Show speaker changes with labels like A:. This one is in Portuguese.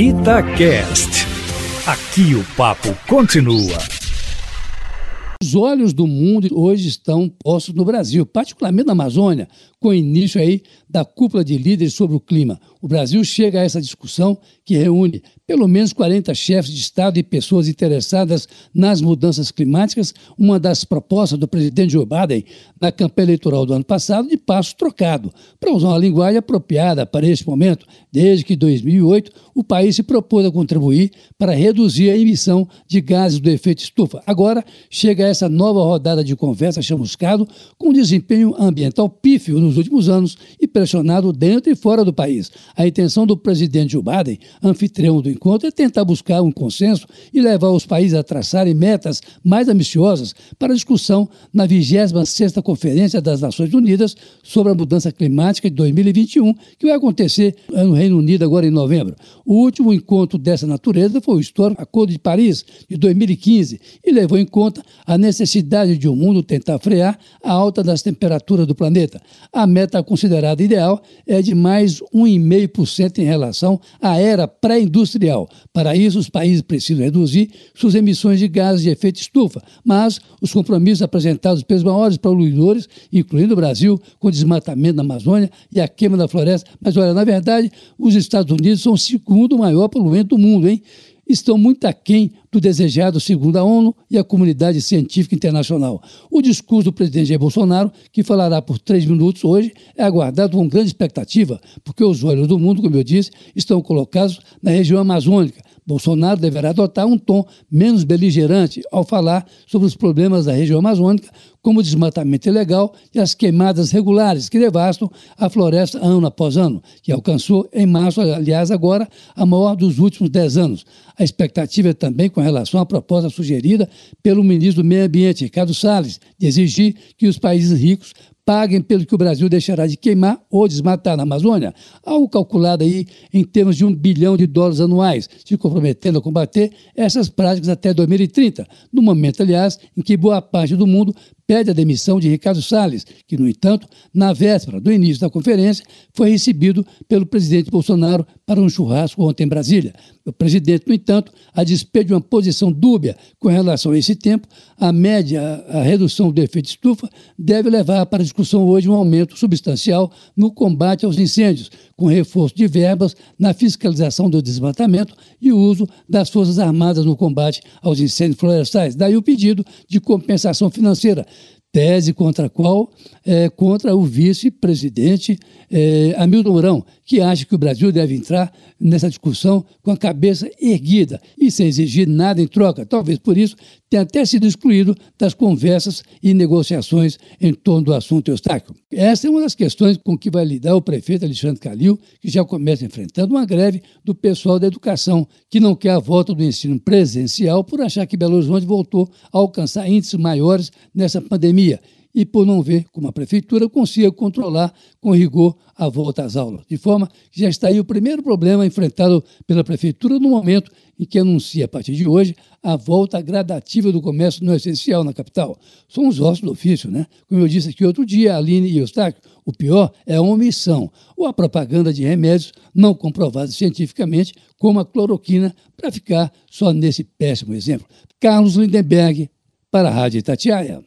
A: Itacast. Aqui o papo continua.
B: Os olhos do mundo hoje estão postos no Brasil, particularmente na Amazônia, com o início aí da cúpula de líderes sobre o clima. O Brasil chega a essa discussão que reúne pelo menos 40 chefes de Estado e pessoas interessadas nas mudanças climáticas, uma das propostas do presidente Joe Biden na campanha eleitoral do ano passado de passo trocado, para usar uma linguagem apropriada para esse momento. Desde que 2008, o país se propôs a contribuir para reduzir a emissão de gases do efeito estufa. Agora chega essa nova rodada de conversa chamuscado com desempenho ambiental pífio nos últimos anos e pressionado dentro e fora do país. A intenção do presidente Joe Biden, anfitrião do encontro, é tentar buscar um consenso e levar os países a traçarem metas mais ambiciosas para discussão na 26ª Conferência das Nações Unidas sobre a Mudança Climática de 2021, que vai acontecer no Reino Unido agora em novembro. O último encontro dessa natureza foi o histórico Acordo de Paris, de 2015, e levou em conta a necessidade de o um mundo tentar frear a alta das temperaturas do planeta. A meta considerada ideal é de mais 1,5% em relação à era pré-industrial. Para isso, os países precisam reduzir suas emissões de gases de efeito estufa, mas os compromissos apresentados pelos maiores poluidores, incluindo o Brasil, com o desmatamento da Amazônia e a queima da floresta. Mas olha, na verdade, os Estados Unidos são o segundo maior poluente do mundo, hein? estão muito aquém do desejado segundo a ONU e a comunidade científica internacional. O discurso do presidente Jair Bolsonaro, que falará por três minutos hoje, é aguardado com grande expectativa, porque os olhos do mundo, como eu disse, estão colocados na região amazônica. Bolsonaro deverá adotar um tom menos beligerante ao falar sobre os problemas da região amazônica, como o desmatamento ilegal e as queimadas regulares que devastam a floresta ano após ano, que alcançou em março, aliás, agora, a maior dos últimos dez anos. A expectativa é também com relação à proposta sugerida pelo ministro do Meio Ambiente, Ricardo Salles, de exigir que os países ricos paguem pelo que o Brasil deixará de queimar ou desmatar na Amazônia, algo calculado aí em termos de um bilhão de dólares anuais, se comprometendo a combater essas práticas até 2030, no momento, aliás, em que boa parte do mundo pede a demissão de Ricardo Salles, que, no entanto, na véspera do início da conferência, foi recebido pelo presidente Bolsonaro para um churrasco ontem em Brasília. O presidente, no entanto, a despeito de uma posição dúbia com relação a esse tempo, a média, a redução do efeito estufa, deve levar para discussão hoje um aumento substancial no combate aos incêndios, com reforço de verbas na fiscalização do desmatamento e uso das Forças Armadas no combate aos incêndios florestais. Daí o pedido de compensação financeira tese contra qual é, contra o vice-presidente é, Hamilton Mourão, que acha que o Brasil deve entrar nessa discussão com a cabeça erguida e sem exigir nada em troca. Talvez por isso tenha até sido excluído das conversas e negociações em torno do assunto Eustáquio. Essa é uma das questões com que vai lidar o prefeito Alexandre Calil, que já começa enfrentando uma greve do pessoal da educação, que não quer a volta do ensino presencial por achar que Belo Horizonte voltou a alcançar índices maiores nessa pandemia e por não ver como a prefeitura consiga controlar com rigor a volta às aulas. De forma que já está aí o primeiro problema enfrentado pela prefeitura no momento em que anuncia, a partir de hoje, a volta gradativa do comércio não essencial na capital. São os ossos do ofício, né? Como eu disse aqui outro dia, Aline e Eustáquio, o pior é a omissão ou a propaganda de remédios não comprovados cientificamente, como a cloroquina, para ficar só nesse péssimo exemplo. Carlos Lindenberg, para a Rádio Itatiaia.